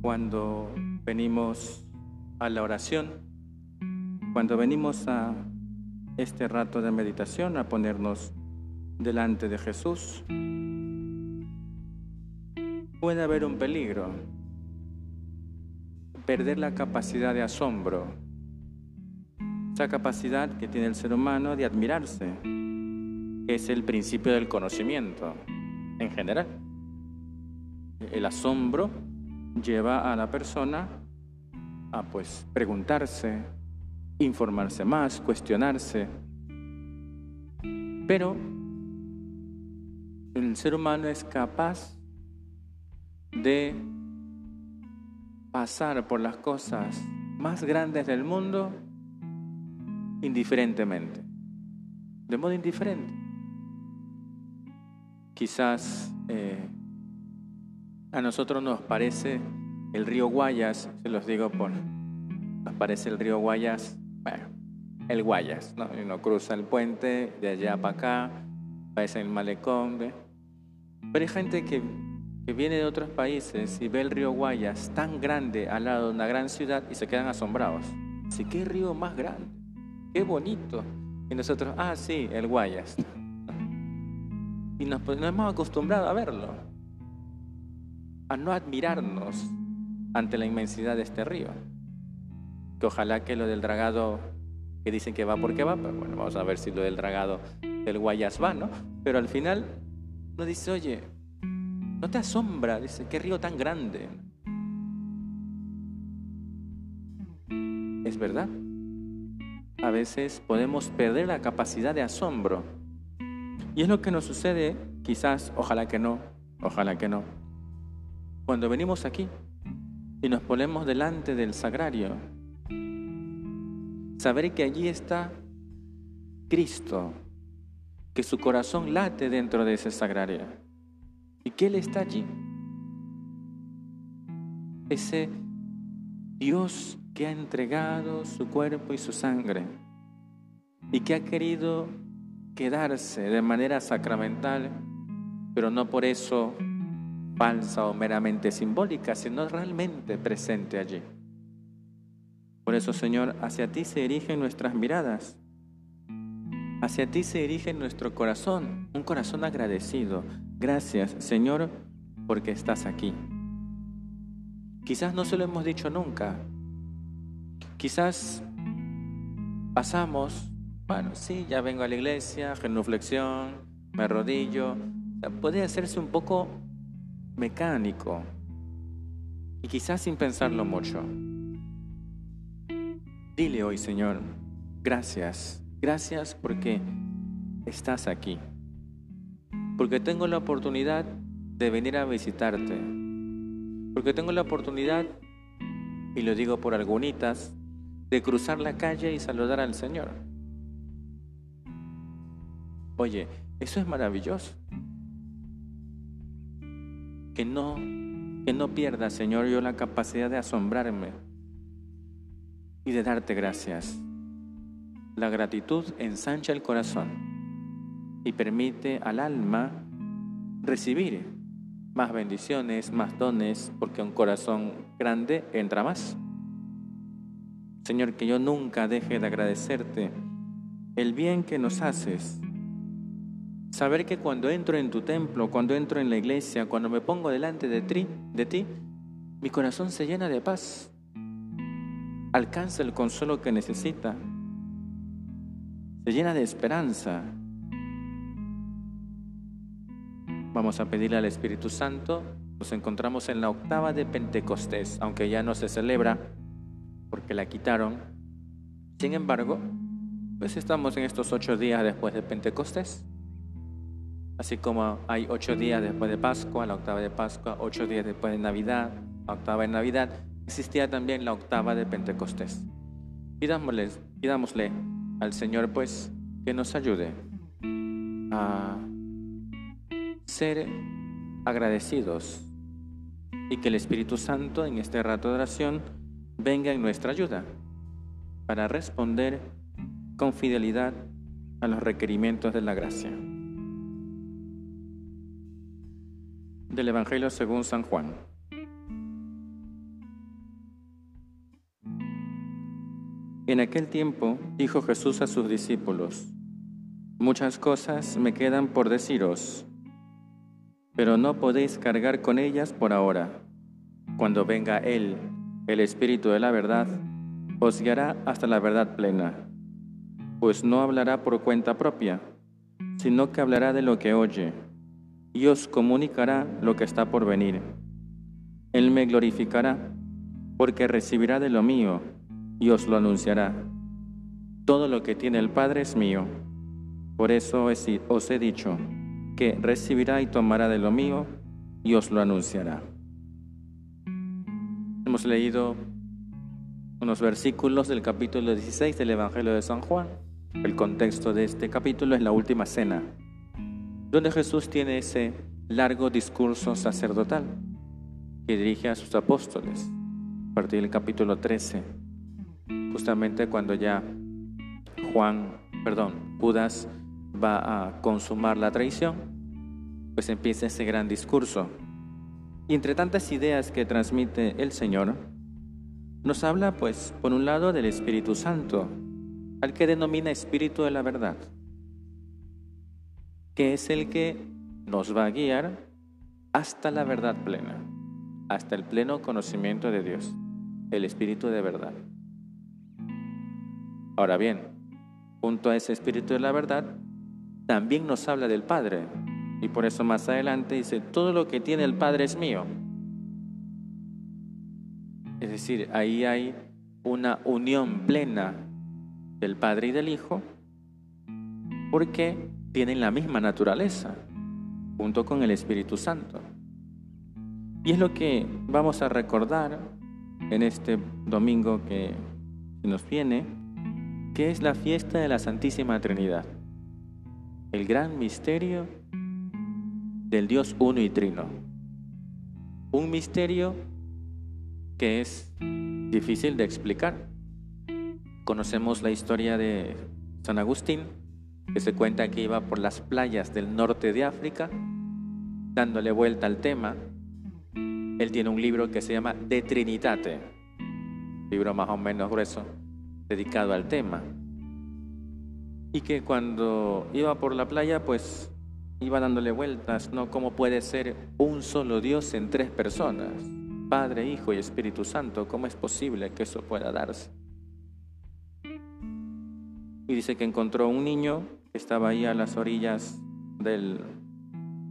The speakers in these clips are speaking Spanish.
Cuando venimos a la oración, cuando venimos a este rato de meditación, a ponernos delante de Jesús, puede haber un peligro, perder la capacidad de asombro, esa capacidad que tiene el ser humano de admirarse, que es el principio del conocimiento en general. El asombro lleva a la persona a pues preguntarse, informarse más, cuestionarse. Pero el ser humano es capaz de pasar por las cosas más grandes del mundo indiferentemente, de modo indiferente. Quizás eh, a nosotros nos parece el río Guayas, se los digo por, nos parece el río Guayas, bueno, el Guayas, ¿no? Uno cruza el puente de allá para acá, parece el malecón, pero hay gente que, que viene de otros países y ve el río Guayas tan grande al lado de una gran ciudad y se quedan asombrados. Dice, ¿qué río más grande? ¡Qué bonito! Y nosotros, ah, sí, el Guayas. Y nos hemos acostumbrado a verlo a no admirarnos ante la inmensidad de este río. Que ojalá que lo del dragado, que dicen que va porque va, pero bueno, vamos a ver si lo del dragado del Guayas va, ¿no? Pero al final nos dice, oye, no te asombra, dice, qué río tan grande. Es verdad. A veces podemos perder la capacidad de asombro. Y es lo que nos sucede, quizás, ojalá que no, ojalá que no, cuando venimos aquí y nos ponemos delante del sagrario, saber que allí está Cristo, que su corazón late dentro de ese sagrario y que Él está allí. Ese Dios que ha entregado su cuerpo y su sangre y que ha querido quedarse de manera sacramental, pero no por eso falsa o meramente simbólica, sino realmente presente allí. Por eso, Señor, hacia ti se dirigen nuestras miradas, hacia ti se dirige nuestro corazón, un corazón agradecido. Gracias, Señor, porque estás aquí. Quizás no se lo hemos dicho nunca. Quizás pasamos, bueno, sí, ya vengo a la iglesia, genuflexión, me arrodillo. puede hacerse un poco mecánico. Y quizás sin pensarlo mucho. Dile hoy, Señor, gracias, gracias porque estás aquí, porque tengo la oportunidad de venir a visitarte, porque tengo la oportunidad, y lo digo por algunitas, de cruzar la calle y saludar al Señor. Oye, eso es maravilloso que no, que no pierda, Señor, yo la capacidad de asombrarme y de darte gracias. La gratitud ensancha el corazón y permite al alma recibir más bendiciones, más dones, porque un corazón grande entra más. Señor, que yo nunca deje de agradecerte el bien que nos haces Saber que cuando entro en tu templo, cuando entro en la iglesia, cuando me pongo delante de ti, mi corazón se llena de paz. Alcanza el consuelo que necesita. Se llena de esperanza. Vamos a pedirle al Espíritu Santo. Nos encontramos en la octava de Pentecostés, aunque ya no se celebra porque la quitaron. Sin embargo, pues estamos en estos ocho días después de Pentecostés. Así como hay ocho días después de Pascua, la octava de Pascua, ocho días después de Navidad, la octava de Navidad, existía también la octava de Pentecostés. Pidámosle, pidámosle al Señor pues que nos ayude a ser agradecidos y que el Espíritu Santo en este rato de oración venga en nuestra ayuda para responder con fidelidad a los requerimientos de la gracia. Del Evangelio según San Juan. En aquel tiempo dijo Jesús a sus discípulos, Muchas cosas me quedan por deciros, pero no podéis cargar con ellas por ahora. Cuando venga Él, el Espíritu de la verdad, os guiará hasta la verdad plena, pues no hablará por cuenta propia, sino que hablará de lo que oye, y os comunicará lo que está por venir. Él me glorificará, porque recibirá de lo mío y os lo anunciará. Todo lo que tiene el Padre es mío. Por eso os he dicho que recibirá y tomará de lo mío y os lo anunciará. Hemos leído unos versículos del capítulo 16 del Evangelio de San Juan. El contexto de este capítulo es la última cena, donde Jesús tiene ese largo discurso sacerdotal que dirige a sus apóstoles, a partir del capítulo 13 justamente cuando ya Juan, perdón, Judas va a consumar la traición, pues empieza ese gran discurso. Y entre tantas ideas que transmite el Señor, nos habla pues por un lado del Espíritu Santo, al que denomina Espíritu de la verdad, que es el que nos va a guiar hasta la verdad plena, hasta el pleno conocimiento de Dios, el Espíritu de verdad. Ahora bien, junto a ese espíritu de la verdad, también nos habla del Padre. Y por eso más adelante dice, todo lo que tiene el Padre es mío. Es decir, ahí hay una unión plena del Padre y del Hijo porque tienen la misma naturaleza junto con el Espíritu Santo. Y es lo que vamos a recordar en este domingo que nos viene que es la fiesta de la Santísima Trinidad, el gran misterio del Dios uno y trino. Un misterio que es difícil de explicar. Conocemos la historia de San Agustín, que se cuenta que iba por las playas del norte de África, dándole vuelta al tema. Él tiene un libro que se llama De Trinitate, libro más o menos grueso, dedicado al tema. Y que cuando iba por la playa, pues iba dándole vueltas, ¿no? ¿Cómo puede ser un solo Dios en tres personas? Padre, Hijo y Espíritu Santo, ¿cómo es posible que eso pueda darse? Y dice que encontró un niño estaba ahí a las orillas del,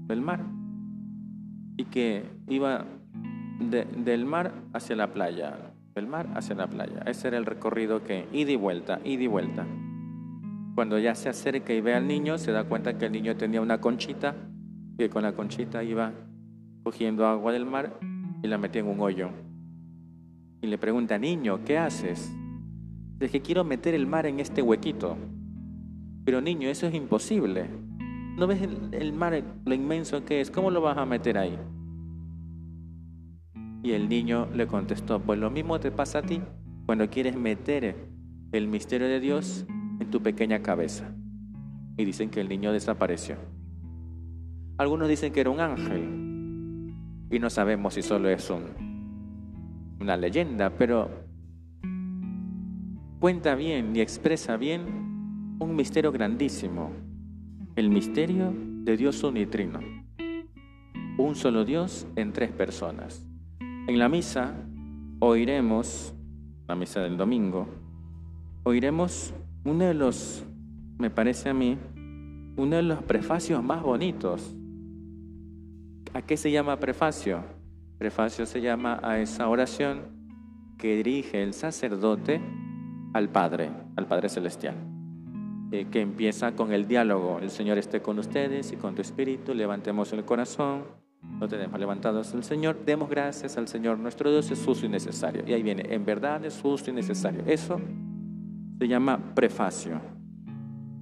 del mar y que iba del mar hacia la playa del mar hacia la playa. Ese era el recorrido que ida y vuelta, ida y vuelta. Cuando ya se acerca y ve al niño, se da cuenta que el niño tenía una conchita que con la conchita iba cogiendo agua del mar y la metía en un hoyo. Y le pregunta, niño, ¿qué haces? Dice que quiero meter el mar en este huequito. Pero niño, eso es imposible. ¿No ves el, mar, lo inmenso que es? ¿Cómo lo vas a meter ahí? Y el niño le contestó, pues lo mismo te pasa a ti cuando quieres meter el misterio de Dios en tu pequeña cabeza. Y dicen que el niño desapareció. Algunos dicen que era un ángel. Y no sabemos si solo es una leyenda, pero cuenta bien y expresa bien un misterio grandísimo. El misterio de Dios unitrino. Un solo Dios en tres personas. En la misa oiremos, la misa del domingo, oiremos uno de los, me parece a mí, uno de los prefacios más bonitos. ¿A qué se llama prefacio? Prefacio se llama a esa oración que dirige el sacerdote al Padre, al Padre Celestial. Eh, que empieza con el diálogo. El Señor esté con ustedes y con tu espíritu. Levantemos el corazón. No tenemos levantados el Señor. Demos gracias al Señor. Nuestro Dios es justo y necesario. Y ahí viene, en verdad es justo y necesario. Eso se llama prefacio.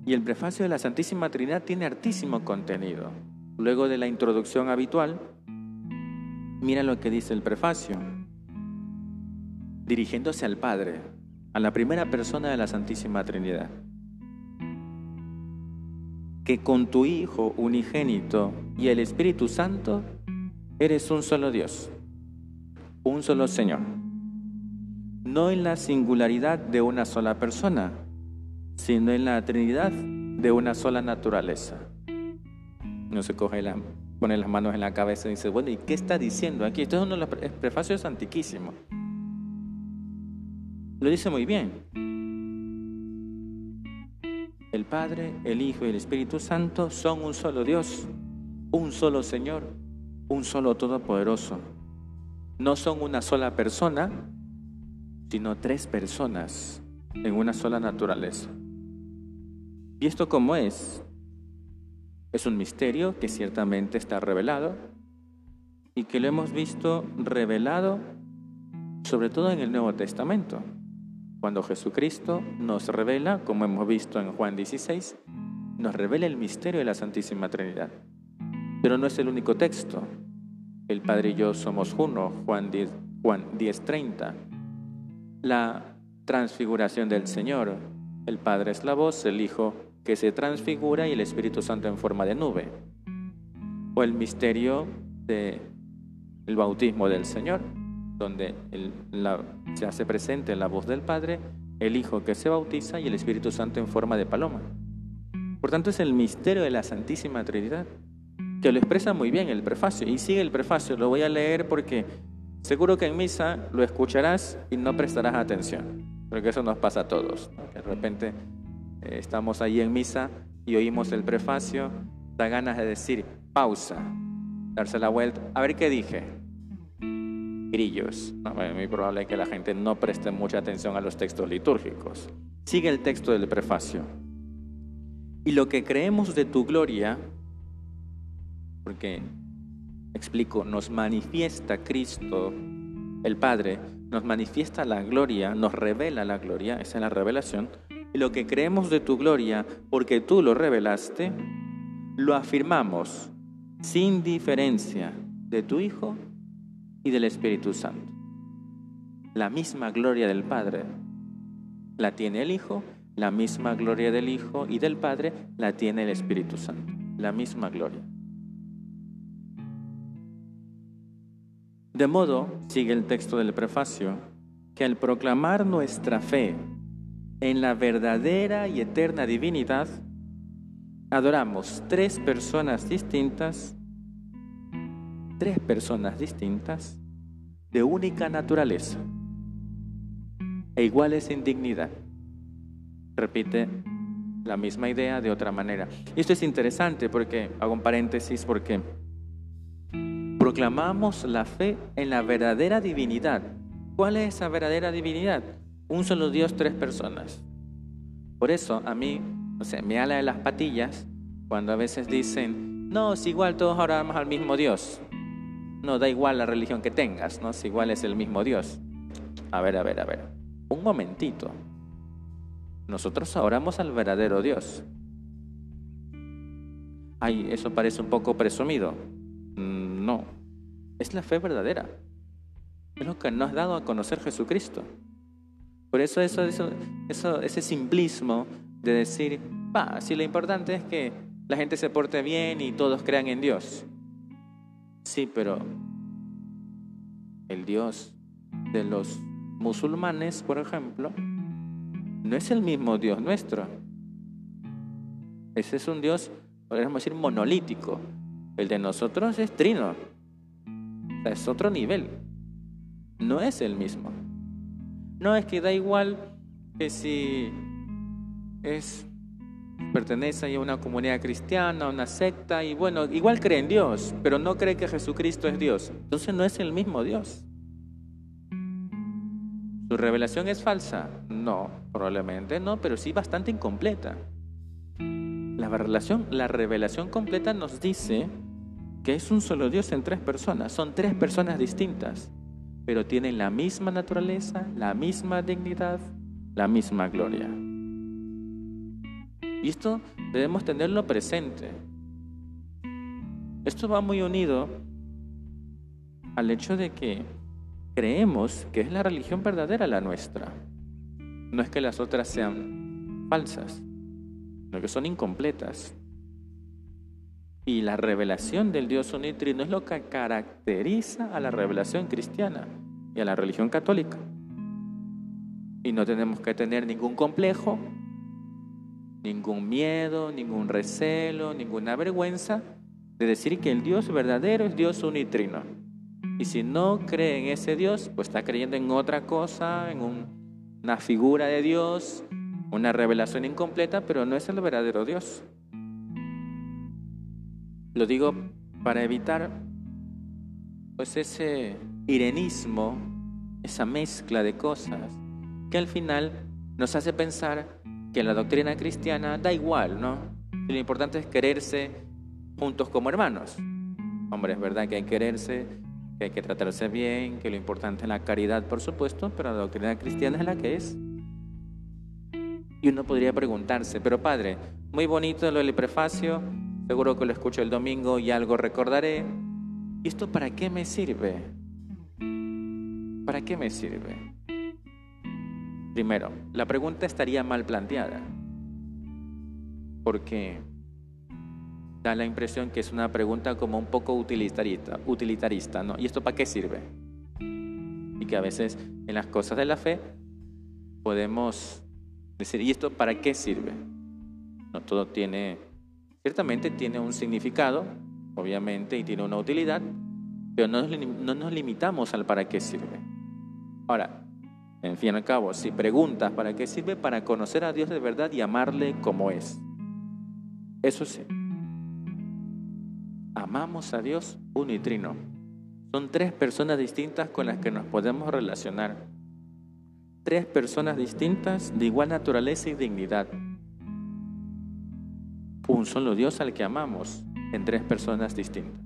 Y el prefacio de la Santísima Trinidad tiene hartísimo contenido. Luego de la introducción habitual, mira lo que dice el prefacio. Dirigiéndose al Padre, a la primera persona de la Santísima Trinidad. Que con tu Hijo unigénito y el Espíritu Santo eres un solo Dios, un solo Señor. No en la singularidad de una sola persona, sino en la Trinidad de una sola naturaleza. No se coge la, pone las manos en la cabeza y dice, bueno, ¿y qué está diciendo aquí? Esto es uno de los prefacios antiquísimos. Lo dice muy bien. El Padre, el Hijo y el Espíritu Santo son un solo Dios, un solo Señor, un solo Todopoderoso. No son una sola persona, sino tres personas en una sola naturaleza. ¿Y esto cómo es? Es un misterio que ciertamente está revelado y que lo hemos visto revelado sobre todo en el Nuevo Testamento, cuando Jesucristo nos revela, como hemos visto en Juan 16, nos revela el misterio de la Santísima Trinidad. Pero no es el único texto. El Padre y yo somos uno, Juan 10, Juan 10:30. La transfiguración del Señor. El Padre es la voz, el Hijo que se transfigura y el Espíritu Santo en forma de nube. O el misterio del el bautismo del Señor, donde se hace presente la voz del Padre, el Hijo que se bautiza y el Espíritu Santo en forma de paloma. Por tanto, es el misterio de la Santísima Trinidad, que lo expresa muy bien el prefacio. Y sigue el prefacio, lo voy a leer porque seguro que en misa lo escucharás y no prestarás atención, porque eso nos pasa a todos. De repente eh, estamos ahí en misa y oímos el prefacio, da ganas de decir pausa, darse la vuelta, a ver qué dije. Grillos. es muy probable que la gente no preste mucha atención a los textos litúrgicos. Sigue el texto del prefacio. Y lo que creemos de tu gloria, porque, explico, nos manifiesta Cristo, el Padre, nos manifiesta la gloria, nos revela la gloria, esa es la revelación, y lo que creemos de tu gloria, porque tú lo revelaste, lo afirmamos sin diferencia de tu Hijo y del Espíritu Santo. La misma gloria del Padre la tiene el Hijo, la misma gloria del Hijo y del Padre la tiene el Espíritu Santo. La misma gloria. De modo, sigue el texto del prefacio, que al proclamar nuestra fe en la verdadera y eterna divinidad, adoramos tres personas distintas, tres personas distintas de única naturaleza e iguales en dignidad. Repite la misma idea de otra manera. Esto es interesante porque, hago un paréntesis, porque proclamamos la fe en la verdadera divinidad. ¿Cuál es esa verdadera divinidad? un solo Dios, tres personas. Por eso a mí, o sea, me ala de las patillas cuando a veces dicen, no, es igual, todos oramos al mismo Dios. No, da igual la religión que tengas, ¿no? Si igual es el mismo Dios. A ver, a ver, a ver. Un momentito. Nosotros oramos al verdadero Dios. Ay, eso parece un poco presumido. Mm, no, es la fe verdadera. Es lo que nos ha dado a conocer Jesucristo. Por eso, eso, eso, eso ese simplismo de decir, va, si lo importante es que la gente se porte bien y todos crean en Dios. Sí, pero el Dios de los musulmanes, por ejemplo, no es el mismo Dios nuestro. Ese es un Dios, podríamos decir, monolítico. El de nosotros es trino. es otro nivel. No es el mismo. No, es que da igual que si es pertenece a una comunidad cristiana, a una secta, y bueno, igual cree en Dios, pero no cree que Jesucristo es Dios. Entonces no es el mismo Dios. ¿Su revelación es falsa? No, probablemente no, pero sí bastante incompleta. la revelación, la revelación completa nos dice que es un solo Dios en tres personas. Son tres personas distintas, pero tienen la misma naturaleza, la misma dignidad, la misma gloria. Y esto debemos tenerlo presente. Esto va muy unido al hecho de que creemos que es la religión verdadera la nuestra. No es que las otras sean falsas, sino que son incompletas. Y la revelación del Dios unitrino es lo que caracteriza a la revelación cristiana y a la religión católica. Y no tenemos que tener ningún complejo, ningún miedo, ningún recelo, ninguna vergüenza de decir que el Dios verdadero es Dios unitrino. Y si no cree en ese Dios, pues está creyendo en otra cosa, en una figura de Dios, una revelación incompleta, pero no es el verdadero Dios. Lo digo para evitar pues ese irenismo, esa mezcla de cosas que al final nos hace pensar que la doctrina cristiana da igual, ¿no? lo importante es quererse juntos como hermanos. Hombre, es verdad que hay que quererse, que hay que tratarse bien, que lo importante es la caridad, por supuesto, pero la doctrina cristiana es la que es. Y uno podría preguntarse, pero padre, muy bonito lo del prefacio, seguro que lo escucho el domingo y algo recordaré. ¿Y esto para qué me sirve? ¿Para qué me sirve? Primero, la pregunta estaría mal planteada, porque da la impresión que es una pregunta como un poco utilitarista, utilitarista ¿no? ¿Y esto para qué sirve? Y que a veces en las cosas de la fe podemos decir, ¿y esto para qué sirve? No todo tiene, ciertamente tiene un significado, obviamente, y tiene una utilidad, pero no no nos limitamos al para qué sirve. Ahora, en fin y al cabo, si preguntas para qué sirve, para conocer a Dios de verdad y amarle como es. Eso sí. Amamos a Dios uno y trino. Son tres personas distintas con las que nos podemos relacionar. Tres personas distintas de igual naturaleza y dignidad. Un solo Dios al que amamos en tres personas distintas.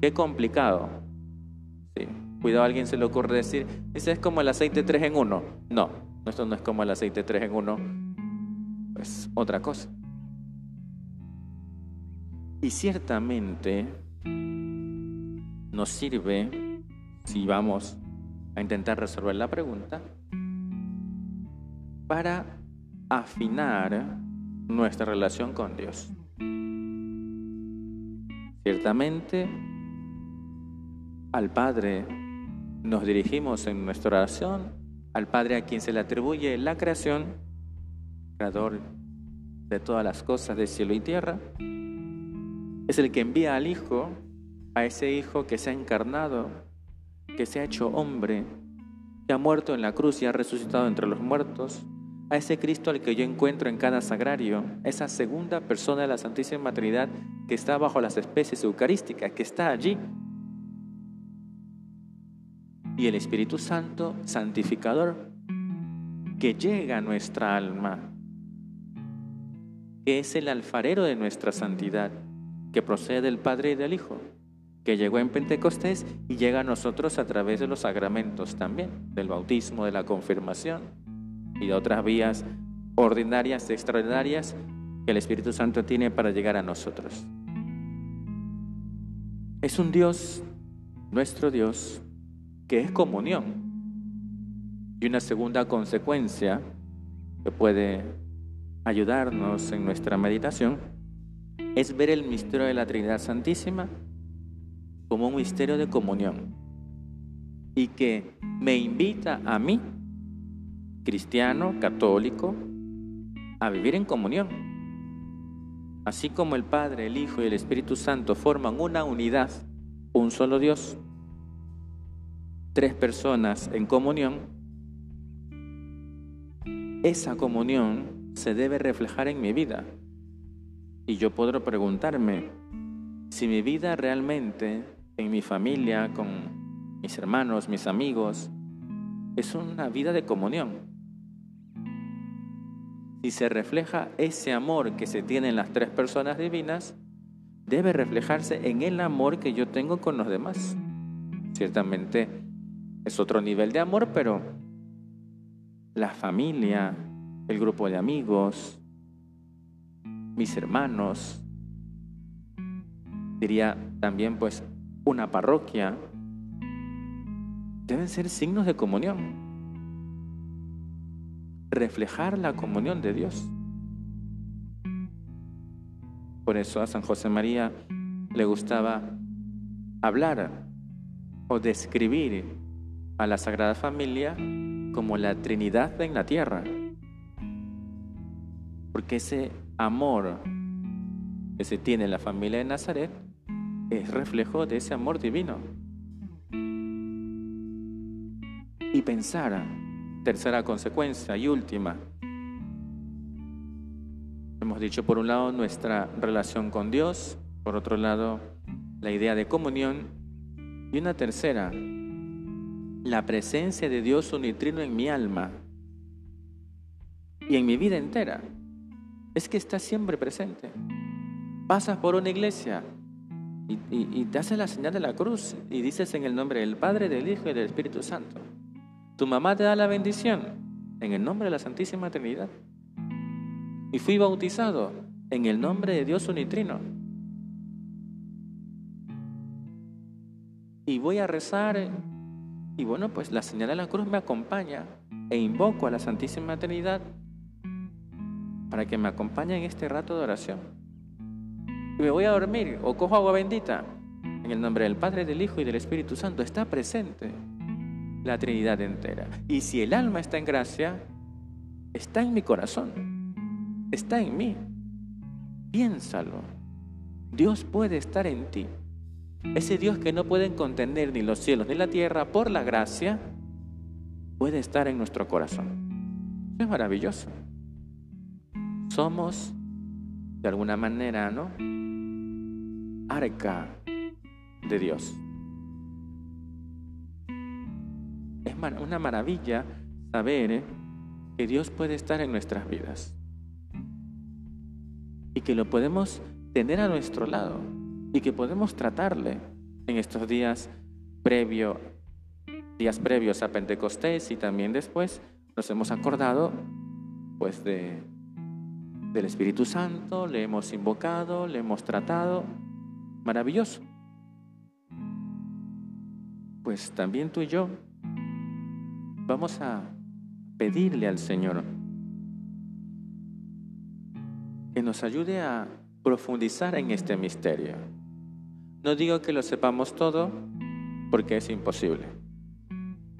Qué complicado. Sí. Cuidado, alguien se le ocurre decir, ese es como el aceite 3 en 1. No, esto no es como el aceite 3 en 1. Es otra cosa. Y ciertamente nos sirve, si vamos a intentar resolver la pregunta, para afinar nuestra relación con Dios. Ciertamente, al Padre nos dirigimos en nuestra oración, al Padre a quien se le atribuye la creación, creador de todas las cosas de cielo y tierra, es el que envía al Hijo, a ese Hijo que se ha encarnado, que se ha hecho hombre, que ha muerto en la cruz y ha resucitado entre los muertos, a ese Cristo al que yo encuentro en cada sagrario, esa segunda persona de la Santísima Trinidad que está bajo las especies eucarísticas, que está allí. Y el Espíritu Santo, santificador, que llega a nuestra alma, que es el alfarero de nuestra santidad que procede del Padre y del Hijo, que llegó en Pentecostés y llega a nosotros a través de los sacramentos también, del bautismo, de la confirmación y de otras vías ordinarias extraordinarias que el Espíritu Santo tiene para llegar a nosotros. Es un Dios, nuestro Dios, que es comunión. Y una segunda consecuencia que puede ayudarnos en nuestra meditación es ver el misterio de la Trinidad Santísima como un misterio de comunión y que me invita a mí, cristiano, católico, a vivir en comunión. Así como el Padre, el Hijo y el Espíritu Santo forman una unidad, un solo Dios, tres personas en comunión, esa comunión se debe reflejar en mi vida. Y yo podré preguntarme si mi vida realmente en mi familia, con mis hermanos, mis amigos, es una vida de comunión. si se refleja ese amor que se tiene en las tres personas divinas, debe reflejarse en el amor que yo tengo con los demás. Ciertamente es otro nivel de amor, pero la familia, el grupo de amigos, mis hermanos, diría también pues una parroquia, deben ser signos de comunión reflejar la comunión de Dios. Por eso a San José María le gustaba hablar o describir a la Sagrada Familia como la Trinidad en la tierra. Porque ese amor que se tiene en la familia de Nazaret es reflejo de ese amor divino. Y pensar Tercera consecuencia y última. Hemos dicho por un lado nuestra relación con Dios, por otro lado la idea de comunión y una tercera, la presencia de Dios unitrino en mi alma y en mi vida entera. Es que está siempre presente. Pasas por una iglesia y, te hace la señal de la cruz y dices en el nombre del Padre, del Hijo y del Espíritu Santo. Tu mamá te da la bendición en el nombre de la Santísima Trinidad. Y fui bautizado en el nombre de Dios unitrino. Y voy a rezar y bueno, pues la señal de la cruz me acompaña e invoco a la Santísima Trinidad para que me acompañe en este rato de oración. Y me voy a dormir o cojo agua bendita en el nombre del Padre, del Hijo y del Espíritu Santo. Está presente la Trinidad entera. Y si el alma está en gracia, está en mi corazón, está en mí. Piénsalo. Dios puede estar en ti. Ese Dios que no pueden contener ni los cielos ni la tierra por la gracia, puede estar en nuestro corazón. es maravilloso. Somos, de alguna manera, ¿no? Arca de Dios. Es una maravilla saber ¿eh? que Dios puede estar en nuestras vidas y que lo podemos tener a nuestro lado y que podemos tratarle en estos días previo, días previos a Pentecostés y también después nos hemos acordado pues de del Espíritu Santo, le hemos invocado, le hemos tratado, maravilloso. Pues también tú y yo vamos a pedirle al Señor que nos ayude a profundizar en este misterio. No digo que lo sepamos todo, porque es imposible.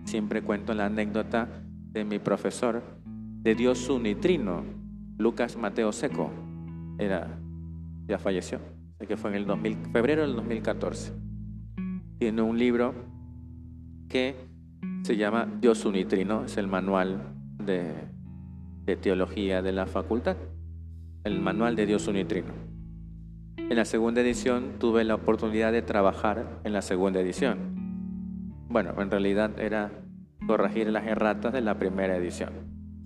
Siempre cuento la anécdota de mi profesor de Dios unitrino, Lucas Mateo Seco. Era, ya falleció, que fue en el febrero del 2014. Tiene un libro que se llama Dios Unitrino, es el manual de, teología de la facultad, el manual de Dios Unitrino. En la segunda edición tuve la oportunidad de trabajar en la segunda edición. Bueno, en realidad era corregir las erratas de la primera edición.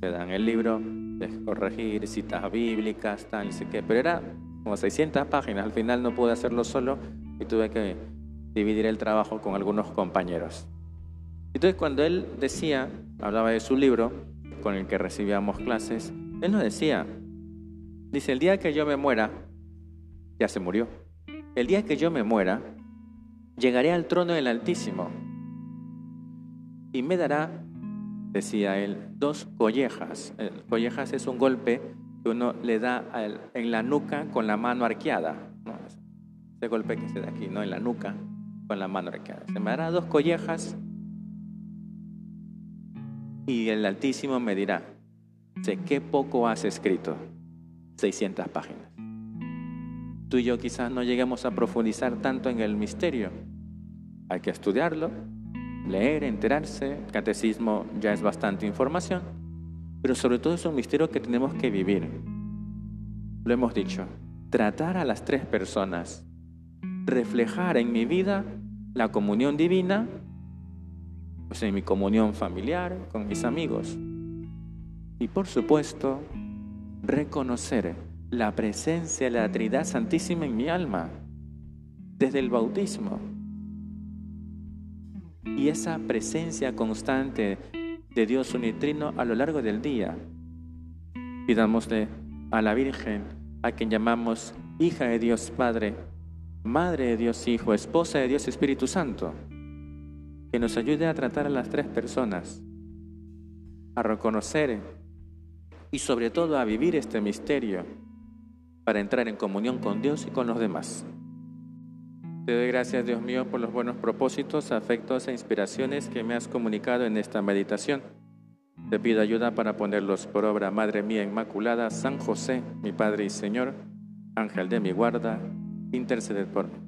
Te dan el libro, de corregir citas bíblicas, tal, y qué, pero era como 600 páginas. Al final no pude hacerlo solo y tuve que dividir el trabajo con algunos compañeros. Entonces cuando él decía, hablaba de su libro con el que recibíamos clases, él nos decía, dice, el día que yo me muera, ya se murió, el día que yo me muera, llegaré al trono del Altísimo y me dará, decía él, dos collejas. collejas es un golpe que uno le da en la nuca con la mano arqueada. Ese golpe que se da aquí, ¿no? En la nuca con la mano arqueada. Se me dará dos collejas y el Altísimo me dirá, sé qué poco has escrito, 600 páginas. Tú y yo quizás no lleguemos a profundizar tanto en el misterio. Hay que estudiarlo, leer, enterarse. catecismo ya es bastante información, pero sobre todo es un misterio que tenemos que vivir. Lo hemos dicho, tratar a las tres personas, reflejar en mi vida la comunión divina pues, en mi comunión familiar, con mis amigos. Y por supuesto, reconocer la presencia de la Trinidad Santísima en mi alma desde el bautismo. Y esa presencia constante de Dios unitrino a lo largo del día. Pidámosle a la Virgen, a quien llamamos hija de Dios Padre, madre de Dios Hijo, esposa de Dios Espíritu Santo, que nos ayude a tratar a las tres personas, a reconocer y sobre todo a vivir este misterio para entrar en comunión con Dios y con los demás. Te doy gracias, Dios mío, por los buenos propósitos, afectos e inspiraciones que me has comunicado en esta meditación. Te pido ayuda para ponerlos por obra, Madre mía Inmaculada, San José, mi Padre y Señor, Ángel de mi guarda, interceded por mí.